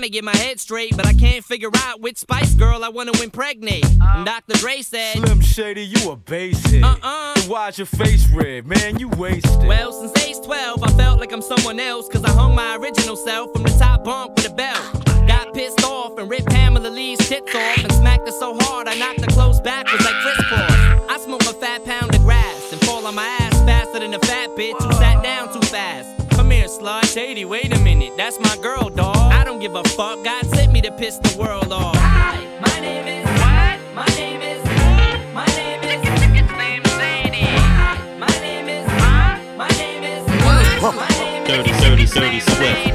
trying to get my head straight, but I can't figure out which Spice Girl I wanna impregnate. Uh-huh. And Dr. Dre said, Slim Shady, you a basic. Uh-uh. Why's your face red? Man, you wasted. Well, since age 12, I felt like I'm someone else, cause I hung my original self from the top bunk with a belt. Got pissed off and ripped Pamela Lee's tits off and smacked her so hard I knocked her clothes backwards like crisscross. I smoke a fat pound of grass and fall on my ass faster than a fat bitch who sat down too fast. Come here. Shady, wait a minute. That's my girl, dog. I don't give a fuck. God sent me to piss the world off. Hi. My name is. What? My name is. My name is. Slim Shady. My name is. My name is. My name is. Dirty, dirty, dirty Swift.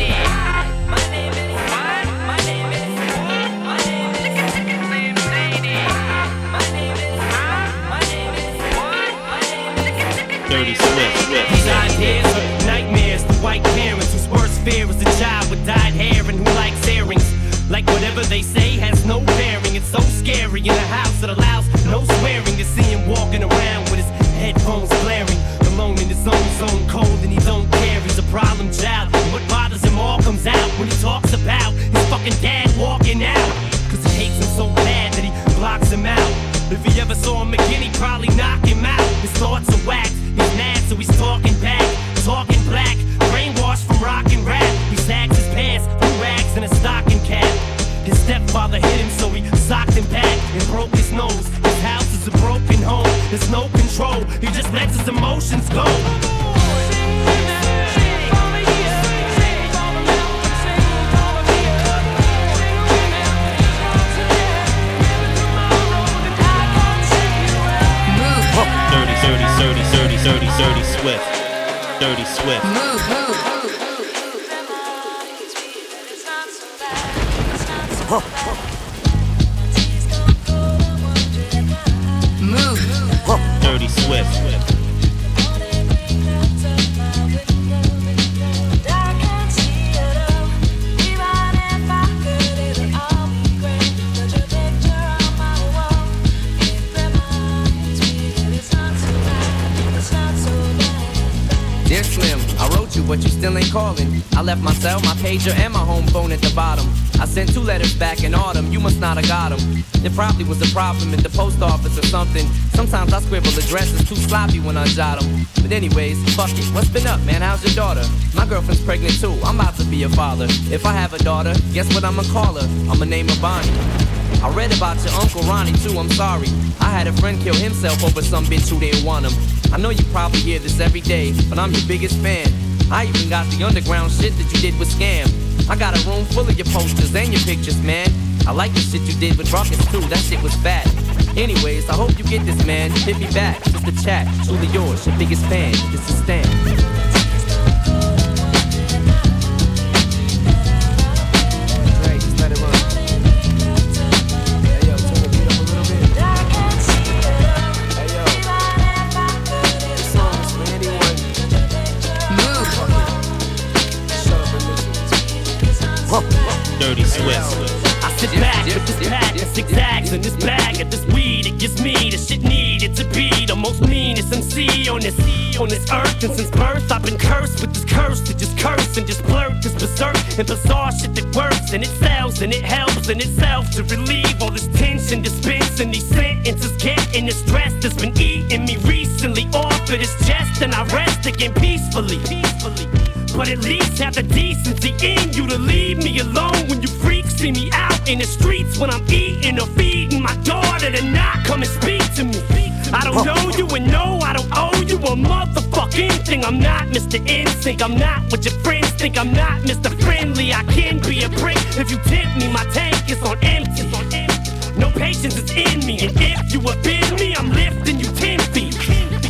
Dirty Swift. These ideas are nightmares to white parents whose worst fear is a child with dyed hair and who likes earrings. Like whatever they say has no bearing. It's so scary in a house that allows no swearing to see him walking around with his headphones blaring. Alone in his own zone, cold and he don't care. He's a problem child. And what bothers him all comes out when he talks about his fucking dad walking out. Cause he hates him so bad that he blocks him out. If he ever saw him again, he'd probably knock him out. His thoughts There's no control. He just lets his emotions go. Dirty, dirty, dirty, dirty, dirty, dirty Swift. Dirty Swift. Swift. Dear Slim, I wrote you, but you still ain't calling. I left my cell, my pager, and my home phone at the bottom. I sent two letters back in autumn, you must not have got them. There probably was a problem at the post office or something. Sometimes I scribble addresses too sloppy when I jot them. But anyways, fuck it. What's been up, man? How's your daughter? My girlfriend's pregnant too. I'm about to be a father. If I have a daughter, guess what I'ma call her? I'ma name her Bonnie. I read about your Uncle Ronnie too, I'm sorry. I had a friend kill himself over some bitch who didn't want him. I know you probably hear this every day, but I'm your biggest fan. I even got the underground shit that you did with Skam. I got a room full of your posters and your pictures, man. I like the shit you did with Rawkus too, that shit was fat. Anyways, I hope you get this, man. Hit me back, just a chat. Truly yours, your biggest fan. This is Stan. Dre, just let it run. Hey, yo, turn the beat up a little bit. Hey, yo. This song is for anyone. Shut up and listen. Dirty Swift. I sit back with this pack zigzags in this bag of this weed. It gives me the shit needed to be the most meanest MC on this on this earth. And since birth, I've been cursed with this curse to just curse and just blurt this berserk and bizarre shit that works and it sells and it helps in itself to relieve all this tension, dispensing these sentences, getting the stress that's been eating me recently off of this chest, and I rest again peacefully. Peacefully. But at least have the decency in you to leave me alone when you freaks see me out in the streets when I'm eating or feeding my daughter to not come and speak to me. I don't know you and no, I don't owe you a motherfucking thing. I'm not Mr. NSYNC, I'm not what your friends think. I'm not Mr. Friendly, I can be a prick if you tempt me. My tank is on empty. No patience is in me, and if you offend me, I'm lifting you ten feet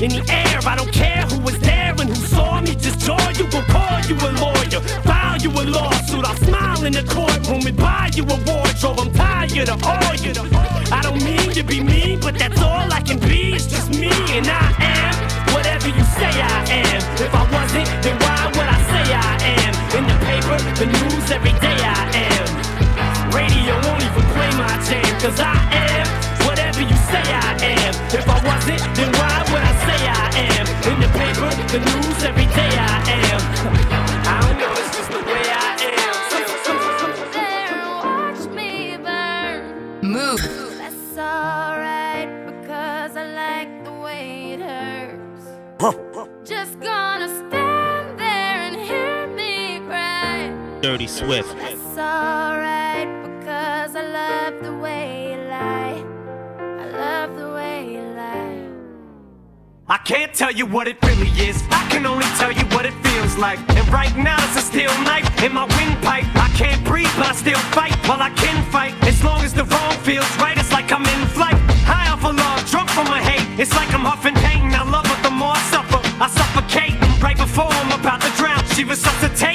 in the air. I don't care who was there and who saw me. Just jaw you, will call you a lawyer, you a lawsuit. I'll smile in the courtroom and buy you a wardrobe. I'm tired of all you. The I don't mean to be mean, but that's all I can be. It's just me, and I am whatever you say I am. If I wasn't, then why would I say I am? In the paper, the news, every day I am. Radio won't even play my jam, cause I Swift. That's alright because I love the way you lie. I love the way you lie. I can't tell you what it really is. I can only tell you what it feels like. And right now it's a steel knife in my windpipe. I can't breathe, but I still fight. While I can fight, as long as the wrong feels right, it's like I'm in flight. High off of love, drunk from my hate. It's like I'm huffing pain. I love her the more I suffer. I suffocate right before I'm about to drown. She resuscitates me. She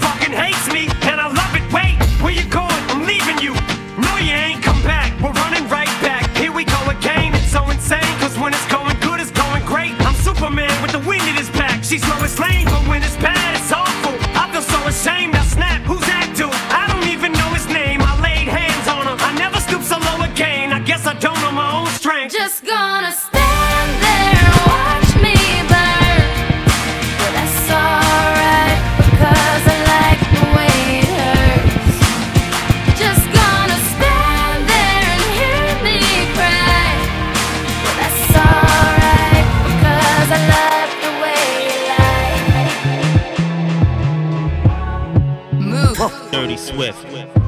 fucking hates me, Move.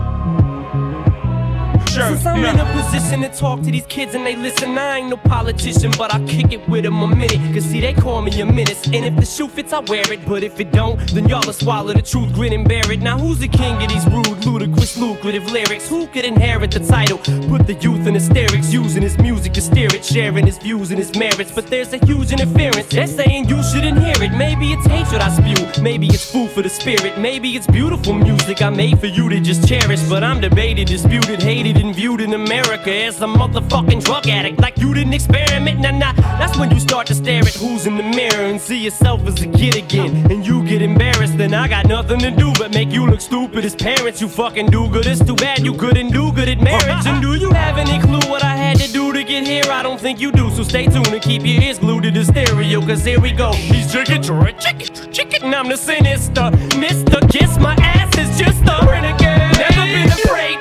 Swift. Since I'm in a position to talk to these kids and they listen, I ain't no politician, but I kick it with them a minute. Cause see, they call me a menace. And if the shoe fits, I wear it. But if it don't, then y'all will swallow the truth, grin and bear it. Now, who's the king of these rude, ludicrous, lucrative lyrics? Who could inherit the title? Put the youth in hysterics, using his music to steer it, sharing his views and his merits. But there's a huge interference. They're saying you shouldn't hear it. Maybe it's hatred I spew. Maybe it's food for the spirit. Maybe it's beautiful music I made for you to just cherish. But I'm debated, disputed, hated, and viewed in America as a motherfucking drug addict. Like you didn't experiment, nah nah. That's when you start to stare at who's in the mirror and see yourself as a kid again. And you get embarrassed, then I got nothing to do but make you look stupid as parents. You fucking do good. It's too bad you couldn't do good at marriage. And do you have any clue what I had to do to get here? I don't think you do. So stay tuned and keep your ears glued to the stereo. Cause here we go. He's chicken, chicken, chicken. And I'm the sinister. Mr. Kiss my ass is just a renegade. Never been afraid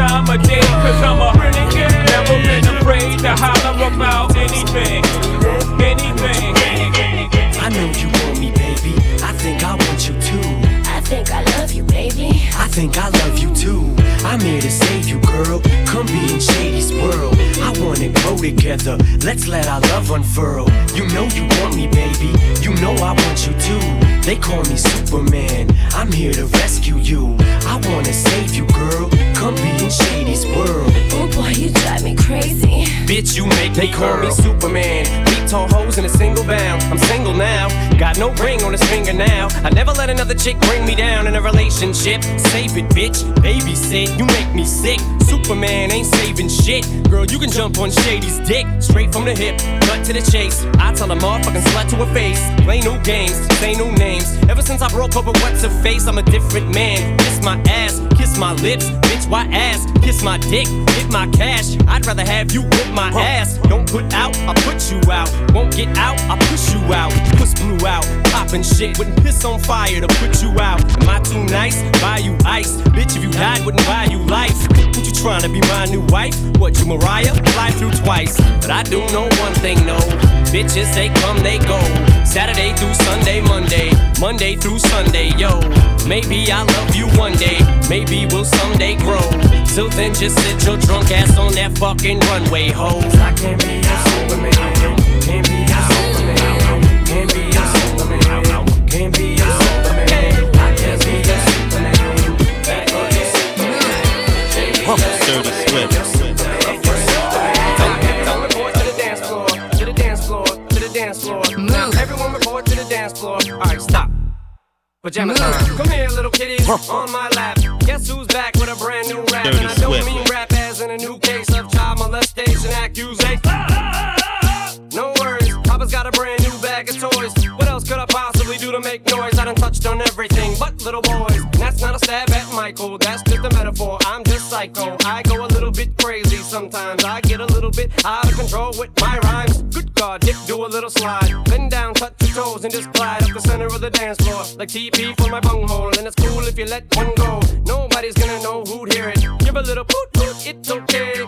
time of day. Cause I'm a Renegade. Never been afraid to holler about anything. Anything. I know you want me, baby. I think I want you too. I think I love you, baby. I think I love you too. I'm here to save you, girl. Come be in Shady's world. I wanna grow together. Let's let our love unfurl. You know you want me, baby. You know I want you too. They call me Superman. I'm here to rescue you. I wanna save you, girl. Come be in Shady's world. Oh boy, you drive me crazy. Bitch, you make They call me Superman. Beat tall hoes in a single bound. I'm single now. Got no ring on his finger now. I never let another chick bring me down in a relationship. Save it, bitch. Babysit. You make me sick. Superman ain't saving shit. Girl, you can jump on Shady's dick. Straight from the hip. Cut to the chase. I tell a motherfucking slut to her face. Play no games. Say no names. Ever since I broke up with what's her face, I'm a different man. Kiss my ass. Kiss my lips. Bitch, why ass? Kiss my dick. Hit my cash. I'd rather have you whip my ass. Don't put out, I put you out. Won't get out, I push you out. Push blew out. Poppin' shit. Wouldn't piss on fire to put you out. Am I too nice? Buy you ice. Bitch, if you died, wouldn't buy you life. What you trying to be my new wife? What, you Mariah? Fly through twice. But I do know one thing, no. Bitches, they come, they go. Saturday through Sunday, Monday. Monday through Sunday, yo. Maybe I'll love you one day. Maybe we'll someday grow. Till then, just sit your drunk ass on that fucking runway, hoes. I can't be a Superman. Pajama time. Come here, little kitties, on my lap. Guess who's back with a brand new rap? Dirty and I don't Swift. mean rap as in a new case of child molestation accusation. No worries, Papa's got a brand new bag of toys. What else could I possibly do to make noise? I done touched on everything but little boys. And that's not a stab psycho. I go a little bit crazy sometimes. I get a little bit out of control with my rhymes. Good God, Dick, do a little slide. Bend down, touch your toes, and just glide up the center of the dance floor. Like TP for my bunghole. And it's cool if you let one go. Nobody's gonna know who'd hear it. Give a little poot poot, it's okay.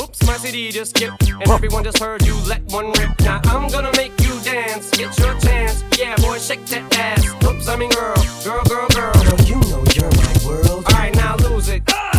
Oops, my CD just skipped, and everyone just heard you let one rip. Now I'm gonna make you dance, get your chance. Yeah, boy, shake that ass. Oops, I mean girl, girl, girl, girl. Girl, you know you're my world. Alright, now lose it. Just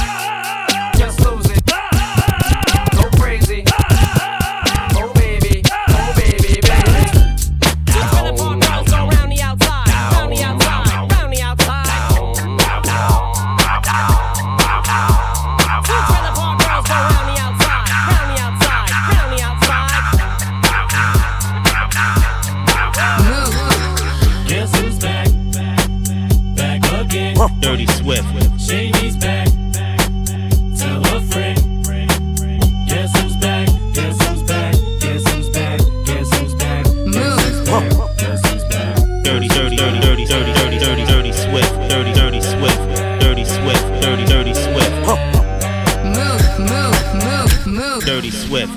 Dirty Swift.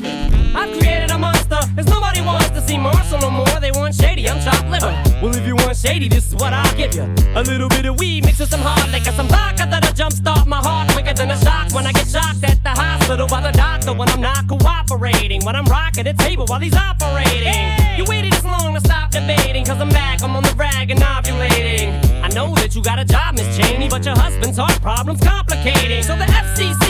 I've created a monster, cause nobody wants to see Marshall no more. They want shady, I'm chopped liver. Well, if you want shady, this is what I'll give you. A little bit of weed mixed with some hard liquor, some vodka that'll jumpstart my heart quicker than a shock when I get shocked at the hospital by the doctor when I'm not cooperating. When I'm rocking the table while he's operating. You waited this long to stop debating, cause I'm back, I'm on the rag and ovulating. I know that you got a job, Miss Cheney, but your husband's heart problem's complicating. So the FCC won't let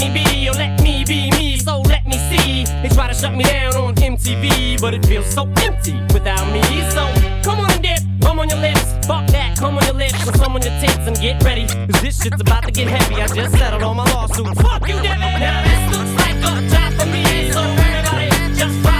me be, or let me be me, so let me see. They try to shut me down on MTV, but it feels so empty without me. So come on dip, come on your lips, fuck that, come on your lips, and some on your tits, and get ready. Cause this shit's about to get heavy. I just settled all my lawsuits. Fuck you, Debbie! Now this looks like a job for me, so everybody just follow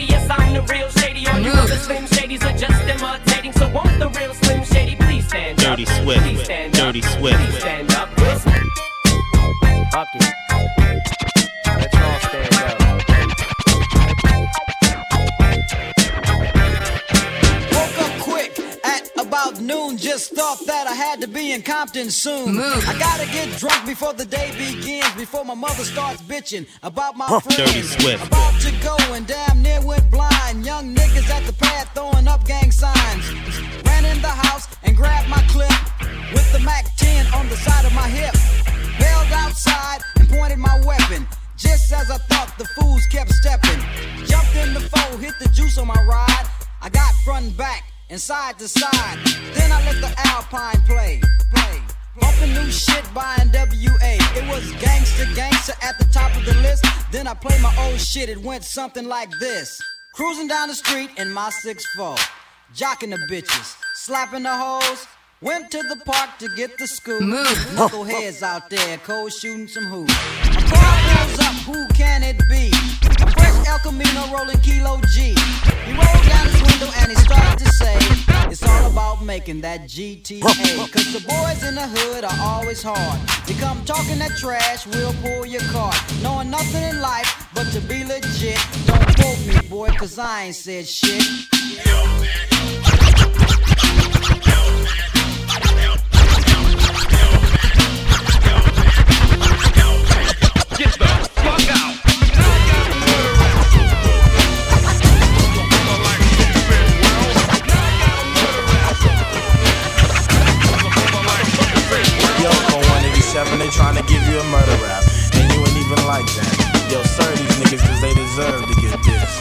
I'm the real Shady. All you other Slim Shadys are just imitating. So won't the real Slim Shady please stand up? Dirty Swift. Please stand up. Dirty Swift. Please stand up. About noon. Just thought that I had to be in Compton soon. I gotta get drunk before the day begins. Before my mother starts bitching about my friends. Dirty About to go and damn near went blind. Young niggas at the pad throwing up gang signs. Ran in the house and grabbed my clip with the Mac 10 on the side of my hip. Bailed outside and pointed my weapon. Just as I thought, the fools kept stepping. Jumped in the foe, hit the juice on my ride. I got front and back and side to side. Then I let the Alpine play, play. Bumping new shit by NWA. It was gangster, gangster at the top of the list. Then I played my old shit. It went something like this. Cruising down the street in my 6'4. Jocking the bitches, slapping the hoes. Went to the park to get the scoop. Knuckleheads out there, cold shooting some hoops. A car pulls up, who can it be? A El Camino rolling Kilo G. He rolled down his window and he started to say, It's all about making that GTA. Cause the boys in the hood are always hard. You come talking that trash, we'll pull your car. Knowing nothing in life but to be legit. Don't quote me, boy, cause I ain't said shit. 187, they tryna give you a murder rap. And you ain't even like that. Yo, sir, these niggas, cause they deserve to get this.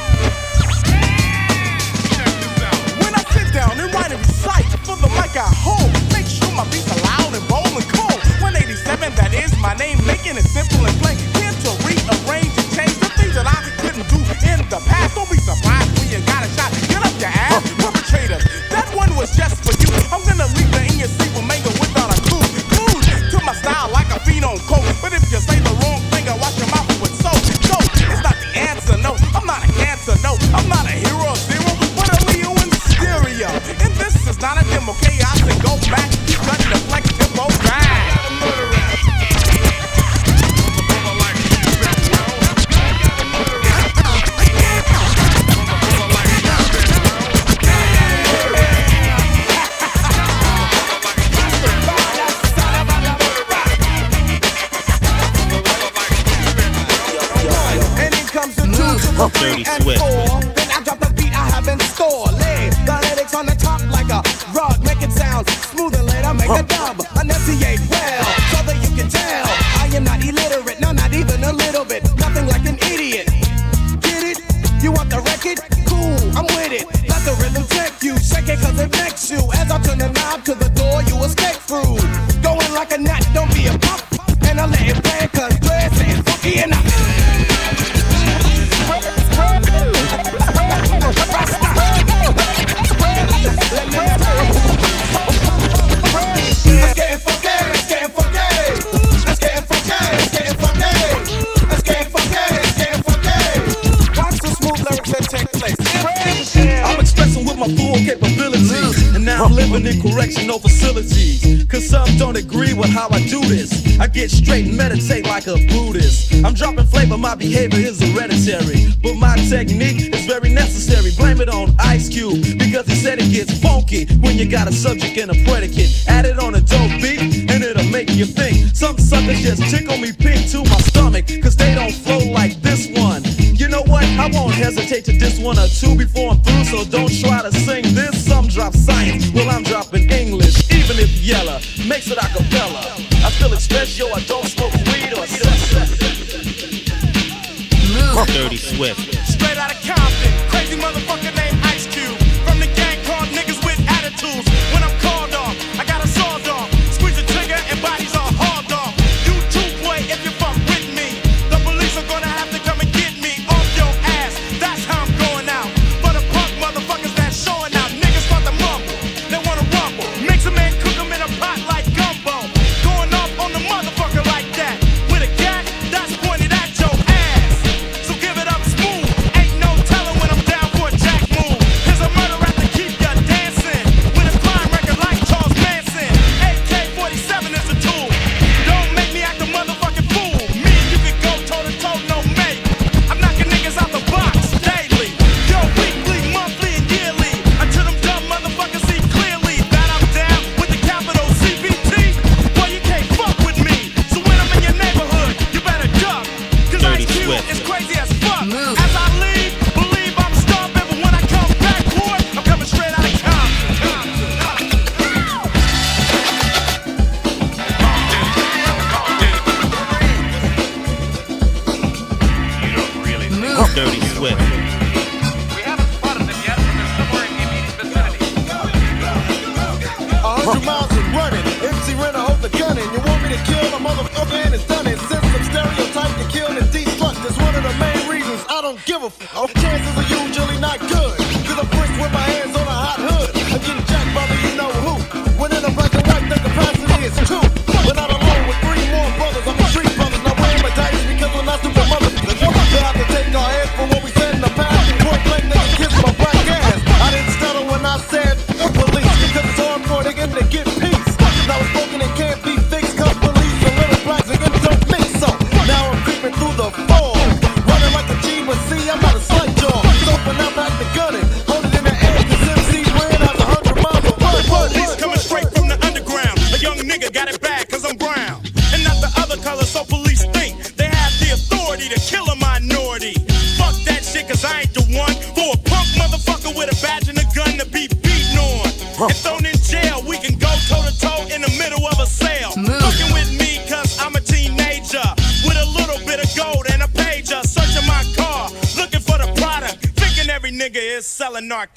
When I sit down and write and recite for the mic I hold, make sure my beats are loud and bold and cold. 187, that is my name, making it simple and plain. Here to rearrange and change the things that I couldn't do in the past. Don't be surprised when you got a shot. Get up your ass, perpetrators. That one was just for you. I'm gonna leave the in your seat style don't try to sing this. Some drop science, well, I'm dropping English. Even if Yella makes it a cappella. I feel express, yo, I don't smoke weed or Dirty Swift.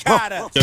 Selling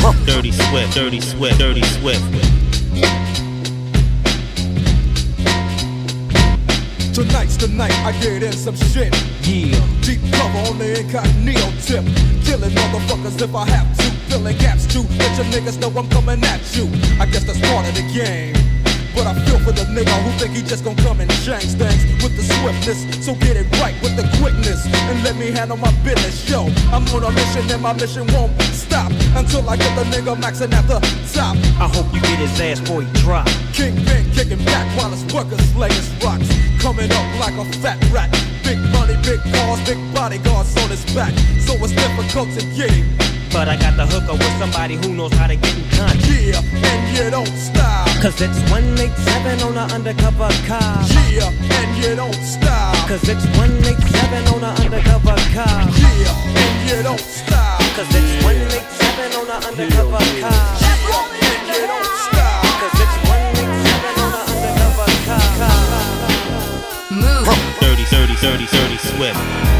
Dirty Swift, Dirty Swift, Dirty Swift. Tonight's the night I get in some shit. Yeah. Deep cover on the incognito tip. Killing motherfuckers if I have to. Filling gaps too. Let your niggas know I'm coming at you. I guess that's part of the game. But I feel for the nigga who think he just gon' come and change things with the swiftness. So get it right with the quickness and let me handle my business. Yo, I'm on a mission and my mission won't stop until I get the nigga maxing at the top. I hope you get his ass before he drop. Kingpin kicking back while his workers lay his rocks. Coming up like a fat rat. Big money, big cars, big bodyguards on his back. So it's difficult to get him. But I got the hooker with somebody who knows how to get in contact. Yeah, and you don't stop. Cause it's 187 on an undercover car. Yeah, and you don't stop. Cause it's 187 on an undercover car. Yeah, and you don't stop. Cause it's 187 on an undercover car. And you don't stop. Cause it's 187 on an undercover car. Move. Dirty, dirty, dirty, dirty Swift.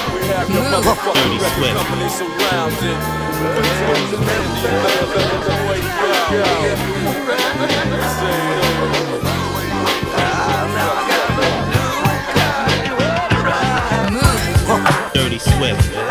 Your motherfucking record company surrounded. Pretends and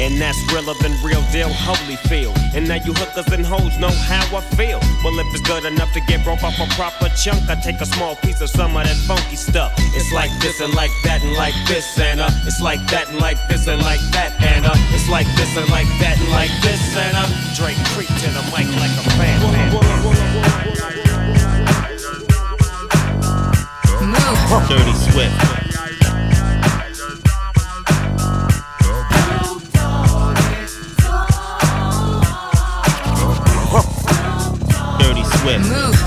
And that's realer than real deal, holy feel. And now you hookers and hoes know how I feel. Well, if it's good enough to get broke off a proper chunk, I take a small piece of some of that funky stuff. It's like this and like that and like this and uh, it's like that and like this and like that and uh, it's like this and like that and like this and uh, Drake creep to the mic like a fan. Dirty Swift. Dirty Swift.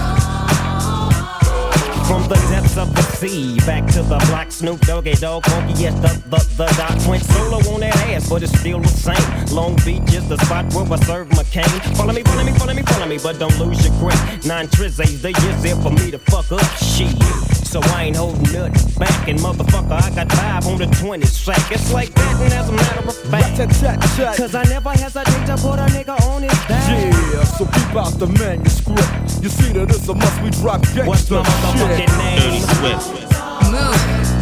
From the depths of the sea, back to the block, Snoop Doggy Dogg, funky yes, the, the, the doc went solo on that ass, but it's still the same. Long Beach is the spot where I serve McCain. Follow me, follow me, follow me, follow me, but don't lose your grip. Nine trizzies, they is there for me to fuck up shit. So I ain't holding nothing back, and motherfucker, I got five on the 20 sack. It's like that, and as a matter of fact, cause I never hesitate to put a nigga on his back. Yeah, so keep out the manuscript. You see that it's a must we drop gangsta What's my motherfucking shit. name? Dirty Swift. Yeah,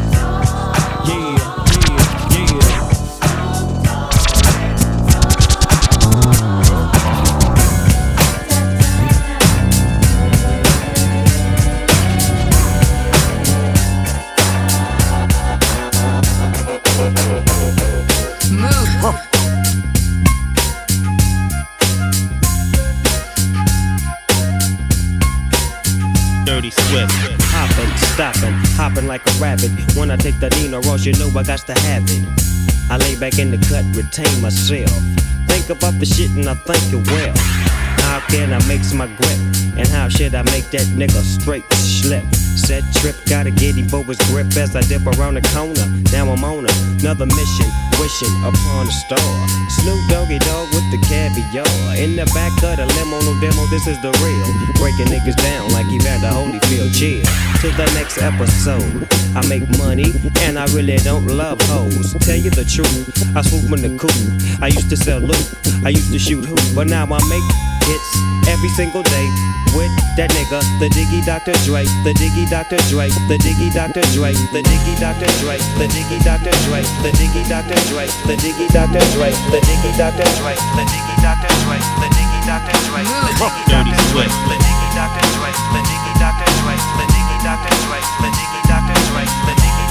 like a rabbit. When I take the Dino Ross, you know I got to have it. I lay back in the cut, retain myself. Think about the shit and I think it well. How can I mix my grip? And how should I make that nigga straight slip? Set trip, gotta get him for his grip as I dip around the corner. Now I'm on another mission, wishing upon a star. Snoop Doggy Dogg with the caviar. In the back of the limo, no demo, this is the real. Breaking niggas down like Evander Holyfield. Chill to the next episode. I make money and I really don't love hoes. Tell you the truth, I swoop in the coop. I used to sell loot, I used to shoot hoop, but now I make hits every single day. With that nigga, the Diggy Dr. Dre, the Diggy Dr. Dre, the Diggy Dr. Dre, the Diggy Dr. Dre, the Diggy Dr. Dre, the Diggy Dr. Dre, the Diggy Dr. Dre, the Diggy Dr. Dre, the Diggy Dr. Dre, the Diggy Dr. Dre, the Diggy Dr. Dre, the Diggy Dr. Dre, the Diggy Dr. Dre, the Diggy Dr. Dre, the Diggy Dr. Dre, the Diggy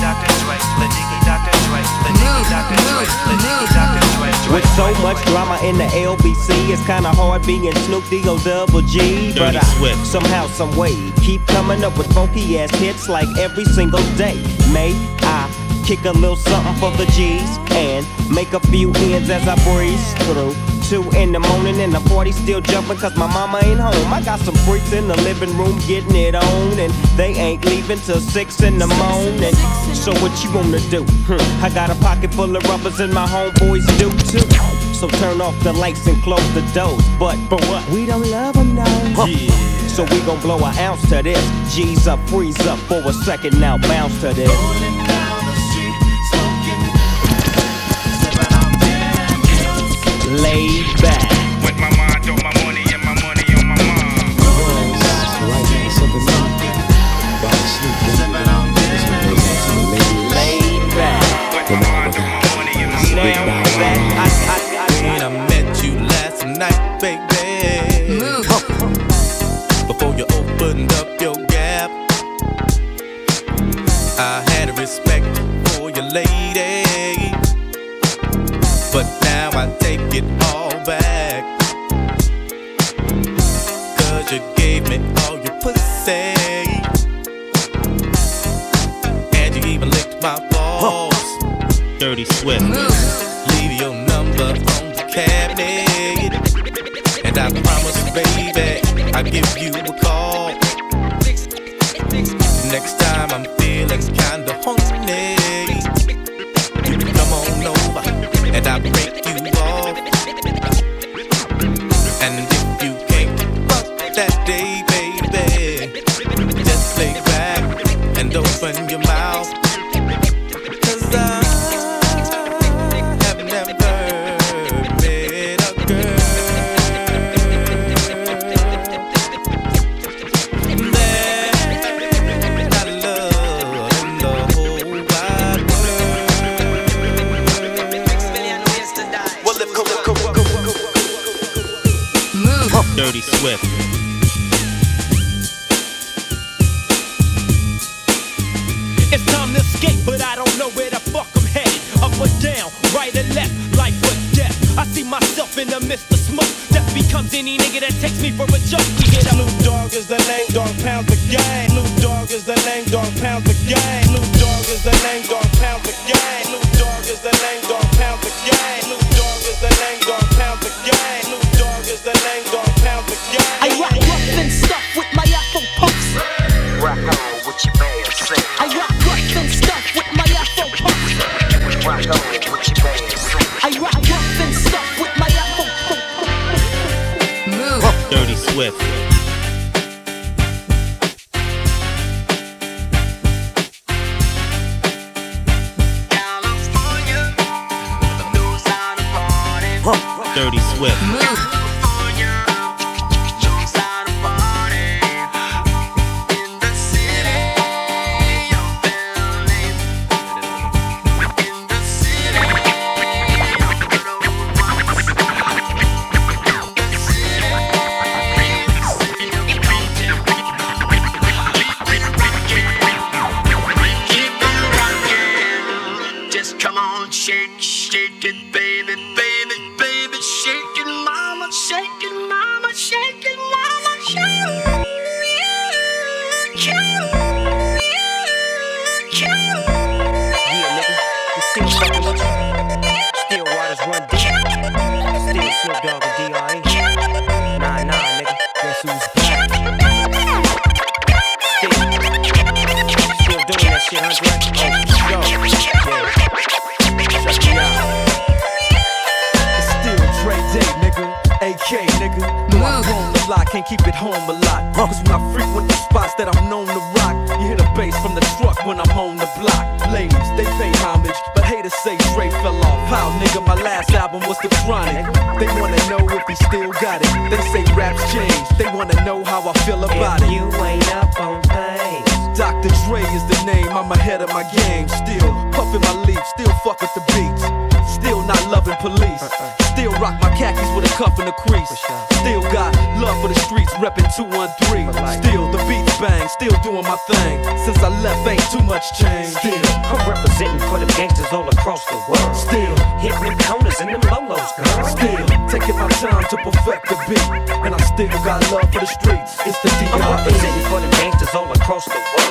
Dr. Dre, the Diggy Dr. Dre, the Diggy Dr. Dre, the Diggy Dr. Dre. With so much drama in the LBC, it's kinda hard being Snoop D-O double G. But I somehow, some way, keep coming up with funky ass hits like every single day. May I kick a little something for the G's and make a few ends as I breeze through. Two in the morning and the party still jumping cause my mama ain't home. I got some freaks in the living room getting it on and they ain't leaving till six in the morning. So what you wanna do? Hmm, I got a pocket full of rubbers and my homeboys do too. So turn off the lights and close the doors. But for what? We don't love them now. Yeah. So we gon' blow an ounce to this. G's up, freeze up for a second now, bounce to this. Laid back. With my mind on my money and my money on my mind. Laid back. Now that When I met you last night, baby. nothing. Name, I'm ahead of my game. Still puffin' my leaf, still fuck with the beats. Still not loving police. Uh-uh. Still rock my khakis with a cuff and a crease. Still got love for the streets, reppin' 213. Still the beats bang, still doing my thing. Since I left, ain't too much change. Still, I'm representing for the gangsters all across the world. Still hitting them corners and them lolos, girl. Still taking my time to perfect the beat, and I still got love for the streets. It's the I'm D.R.E. representing for the gangsters all across the world.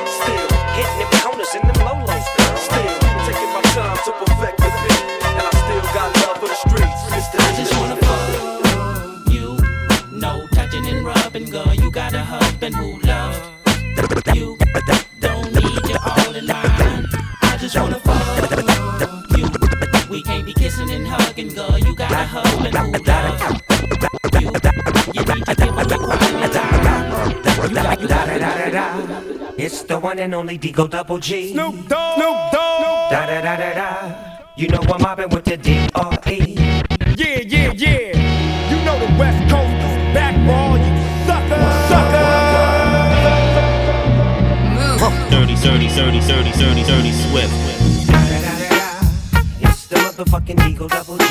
And girl. You got a husband who loves you. You need to give him the quality time. You got, you got, It's the one and only Digo Double G. Snoop Dogg. Snoop Dogg. Da da da da da. You know I'm mobbing with the D.R.E. Yeah, yeah, yeah. You know the West Coast is back for all you suckers. Dirty, dirty, dirty, dirty, dirty, dirty Swift. It's the motherfucking Digo Double G.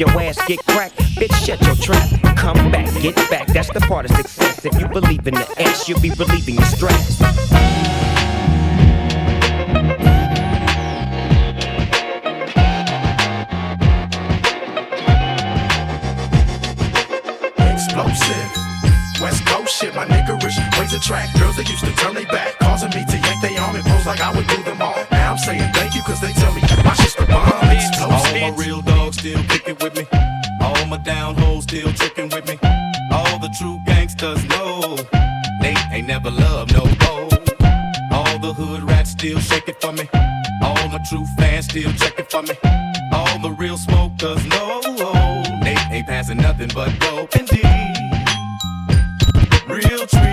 your ass get cracked, bitch, shut your trap. Come back, get back, that's the part of success. If you believe in the ass, you'll be relieving your stress. Explosive. West Coast shit, my niggerish ways attract girls that used to turn they back, causing me to yank they arm and pose like I would do them all. Now I'm saying thank you cause they tell me my shit's the bomb. All Explosive. my real dogs still kicking with me. All my down hoes still tricking with me. All the true gangsters know they ain't never loved no hoe. All the hood rats still shaking for me. All my true fans still checking for me. All the real smokers know they ain't passing nothing but dope indeed. Real trees,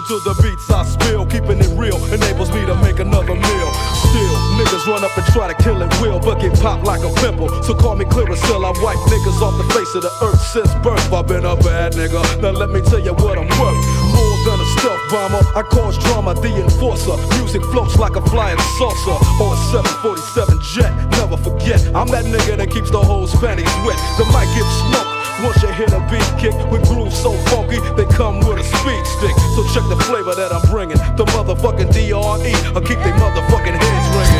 Listen to the beats I spill, keeping it real enables me to make another meal. Still, niggas run up and try to kill it will, but get popped like a pimple. So call me Clearasil, I wipe niggas off the face of the earth since birth. I've been a bad nigga. Now let me tell you what I'm worth. More than a stealth bomber, I cause drama, the enforcer. Music floats like a flying saucer or a 747 jet. Never forget, I'm that nigga that keeps the whole panties wet. The mic gets smoked Once you hit a beat kick with grooves so funky, they come with a speed stick. So check the flavor that I'm bringing. The motherfucking DRE. I'll keep they motherfucking heads ringing.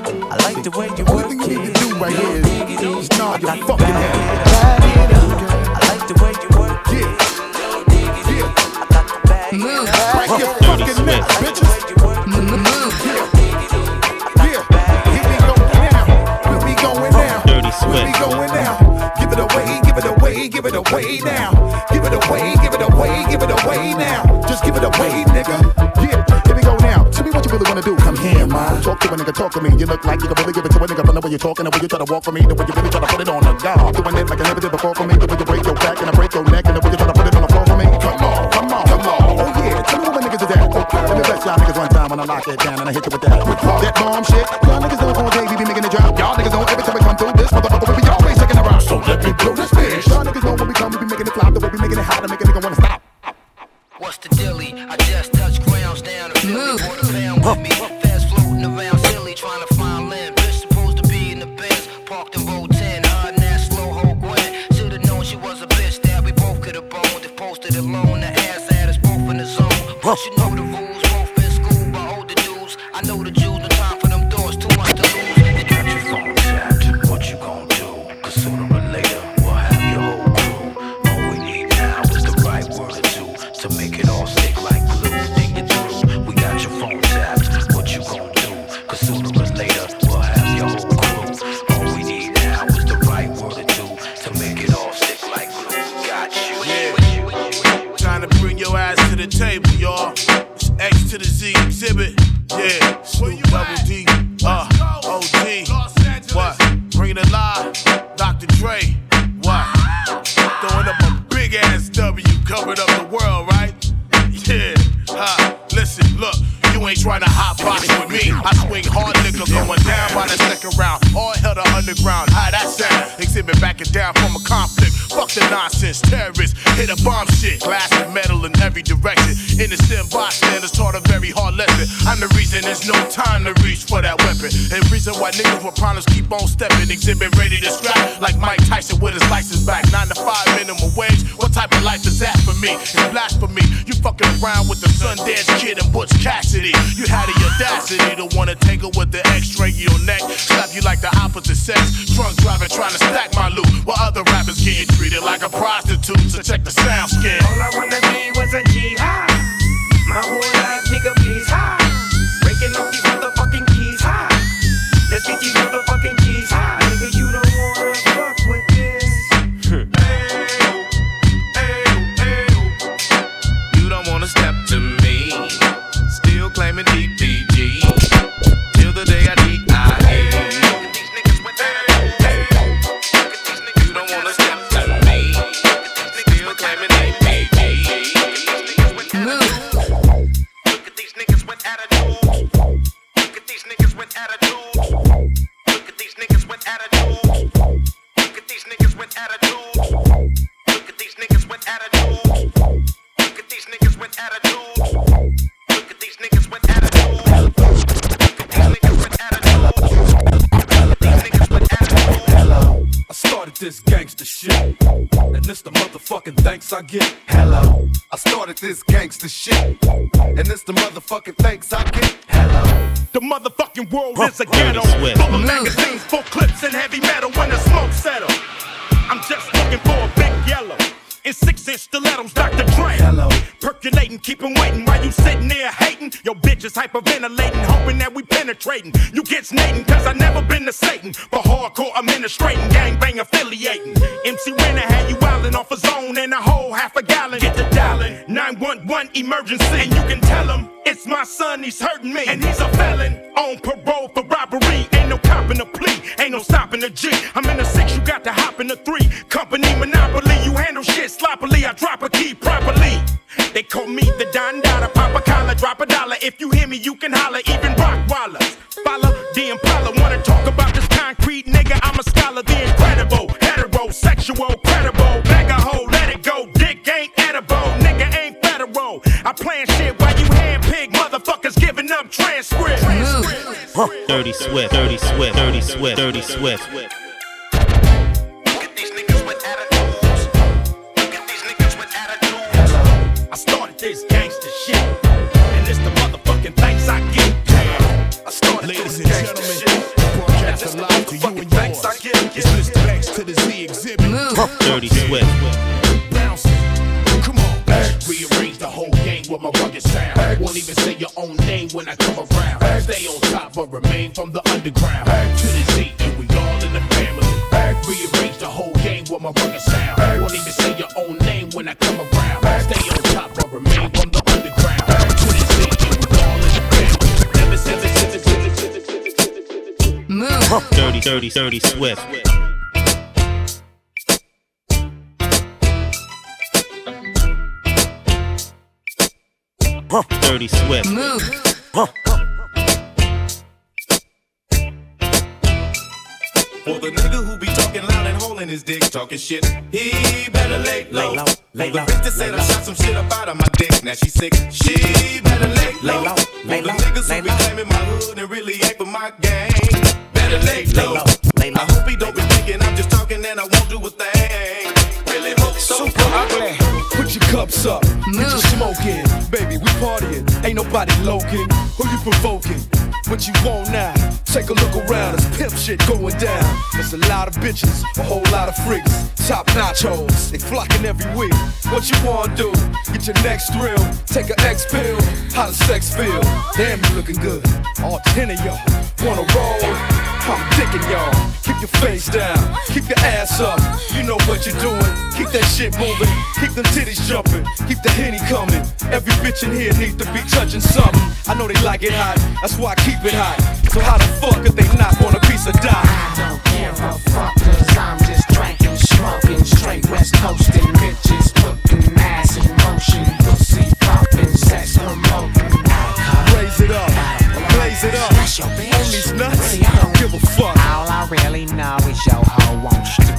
I like the way you work it. do right here is nod your fucking head. Bag it up. I like the way you work it. No diggity. I got to bag it up. Break your fucking neck, bitches. Yeah, yeah. Here we go now. Where we going now? Dirty Where we Swift. going now? Give it away, give it away, give it away now. Give it away, give it away, give it away now. Just give it away, nigga. Yeah, here we go now. Tell me what you really wanna do. Come here, man. Talk to a nigga, talk to me. You look like you can really give it to a nigga from the way you're talking, the way you try to walk for me, the way you really try to put it on the guard. Doing it like I never did before for me, the way you break your back and I break your neck, and the way you try to put it on the floor for me. Come on, come on, come on. Oh yeah, tell me what my niggas is at. Let me bless y'all niggas one time when I lock it down and I hit you with that. That bomb shit. Audacity to wanna tangle with the X-ray your neck. Slap you like the opposite sex. Drunk driving trying to stack my loot. While other rappers getting treated like a prostitute. So check the sound skin. All I wanna be was a jihad. My whole life, nigga, please high. I get. Hello. I started this gangster shit, and it's the motherfucking thanks I get. Hello. The motherfucking world is a ghetto. Full of magazines, full clips, and heavy metal when the smoke settle. I'm just looking for a big yellow. In six inch stilettos, Dr. Dre. Hello. Percolating, keep 'em waiting while you sitting there hating. Your bitch is hyperventilating, hoping that we penetrating. You get snating, cause I never been to Satan. For hardcore administrating, gangbang affiliating. MC Renner had you wildin' off a zone and a whole half a gallon. Get the dialing, 911 emergency. And you can tell him it's my son, he's hurting me. And he's a felon on parole for robbery. Ain't no copping a plea, ain't no stopping G. I'm in the six, you got to hop in the three. Company monopoly, you handle shit sloppily. I drop a key properly. They call me the Don Dada, pop a collar, drop a dollar. If you hear me, you can holler, even I plan shit while you handpick motherfuckers giving up transcripts. Dirty Swift, Dirty Swift, Dirty Swift, Dirty Swift. I started this gangster shit, and it's the motherfucking thanks I get. I started Ladies and gentlemen, broadcast alive to you and yours. It's Mr. X to the Z Xzibit. Dirty Swift. Stay on top but remain from the underground. To the Z, and we all in the family. Back. Rearrange the whole game with my rugged sound. Won't even say your own name when I come around. Stay on top but remain from the underground. To the Z, and we all in the family. Never said this. Dirty, dirty, dirty Swift. Dirty Swift. For the nigga who be talking loud and holding his dick, talking shit, he better lay low. Lay low, lay For the low, bitch that said I shot some shit up out of my dick, now she sick, she better lay Lay low. low, lay For the niggas lay who be low. claiming my hood and really ain't for my gang, better lay Lay low. low, lay low. I hope he don't be thinking I'm just talking and I won't do a thing. Really hope so. Super ugly. Put your cups up, get your smoke in. Baby, we partying. Ain't nobody loking. Who you provoking? What you want now? Take a look around. It's pimp shit going down. There's a lot of bitches, a whole lot of freaks. top notch nachos, they flocking every week. What you wanna do? Get your next thrill. Take an X pill. How does sex feel? Damn, you looking good. All ten of y'all wanna roll. I'm digging y'all. Keep your face down. Keep your ass up. You know what you're doing. Keep that shit moving. Keep them titties jumping. Keep the henny coming. Every bitch in here needs to be touching something. I know they like it hot. That's why I keep it hot. So how the fuck could they not want a piece of dime? I don't give a fuck, cause I'm just drinking, smoking, straight west coasting, bitches putting ass in motion, pussy popping, sex promoting. Raise it up. Blaze it up. On these nuts.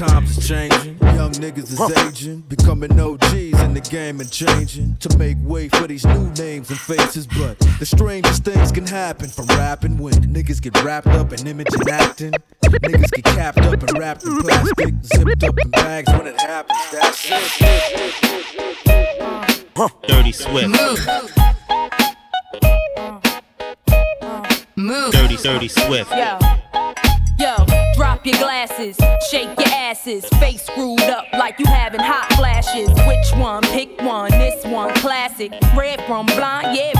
Times is changing. Young niggas is aging, becoming OGs in the game and changing to make way for these new names and faces. But the strangest things can happen from rapping when niggas get wrapped up in image and acting. Niggas get capped up and wrapped in plastic, zipped up in bags when it happens. That's it. Dirty Swift. Move. Dirty, dirty Swift. Yo, yo, drop your glasses, shake your asses, face screwed up like you having hot flashes. Which one? Pick one. This one, classic. Red from blind, yeah,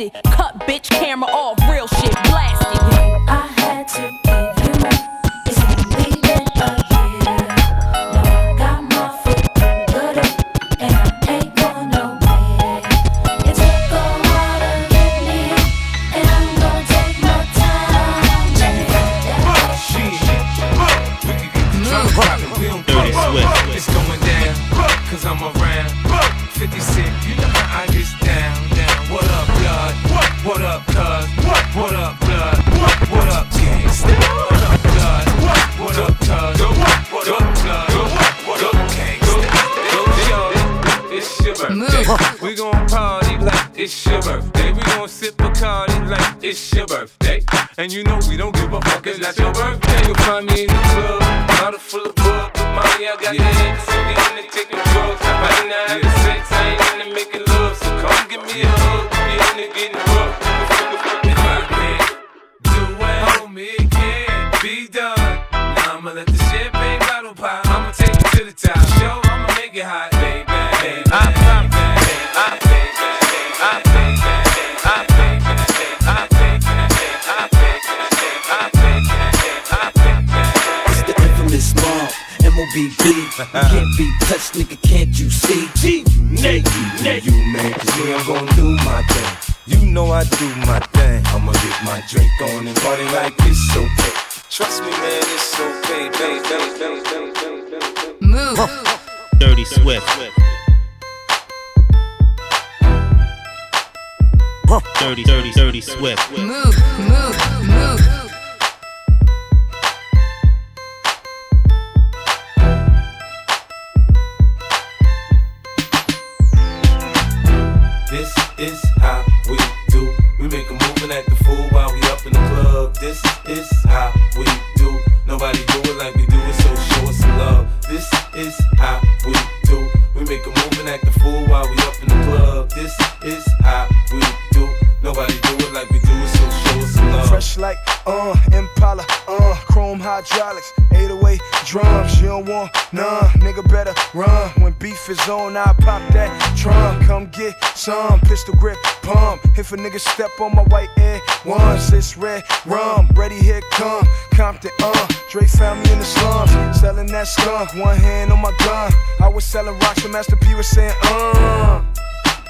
Cut bitch camera off, real shit birthday. We gon' party like it's your birthday. We gon' sip Bacardi like it's your birthday. And you know we don't give a fuck, it's not your birthday. You'll find me in the club, bottle full of. But mommy, I got the X, so get into taking drugs. Ain't not having sex, can't touched, nigga, can't you see? G, you, you, you, man, cause me, I'm gonna do my thing. You know I do my thing. I'ma get my drink on and party like it's okay. Trust me, man, it's okay, baby. Move. Dirty Swift. Dirty, dirty, dirty Swift. Move, move, move. None, nigga better run. When beef is on, I pop that trunk. Come get some pistol grip pump. If a nigga step on my white air once, it's red rum. Ready here come Compton, uh. Dre found me in the slums, selling that skunk. One hand on my gun. I was selling rocks when Master P was saying, uh.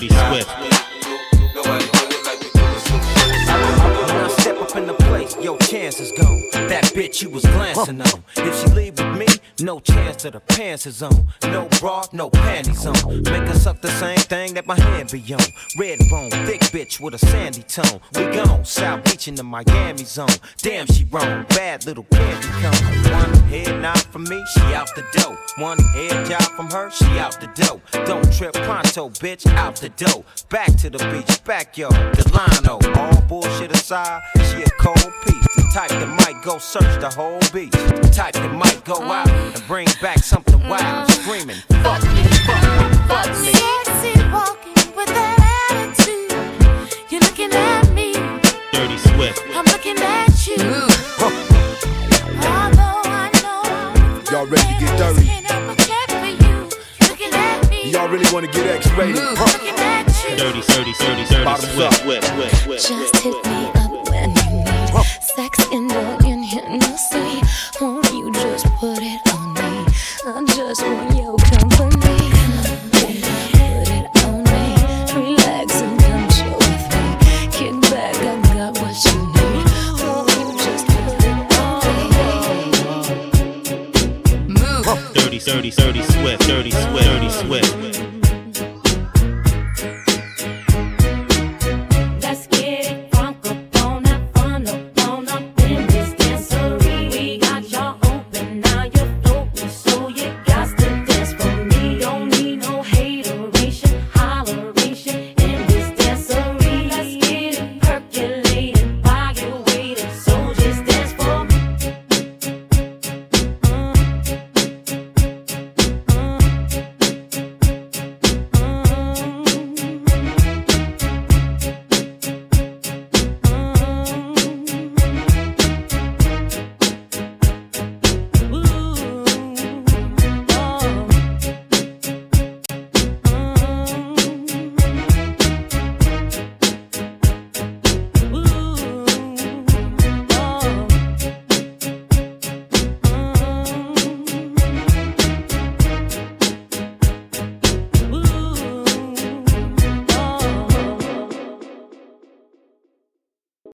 30s. Bitch you was glancing on. If she leave with me, no chance that her pants is on. No bra, no panties on. Make her suck the same thing that my hand be on. Red bone, thick bitch with a sandy tone. We gone, South Beach in the Miami zone. Damn, she wrong, bad little candy cone. One head nod from me, she out the dough. One head job from her, she out the dough. Don't trip pronto, bitch, out the dough. Back to the beach, backyard, Delano. All bullshit aside, she a cold piece. The type that might go search the whole beach. The type that might go out and bring back something wild. Mm-hmm. Screaming, fuck me, fuck me, fuck me. Sexy walking with that attitude. You're looking at me, Dirty Swift. I'm looking at you. Mm-hmm. Although I know Y'all ready to get dirty? can't help but check for you. Looking at me, Y'all really want to get X-rated? Mm-hmm. looking at you. Dirty, dirty, dirty, dirty Bottoms up. Just hit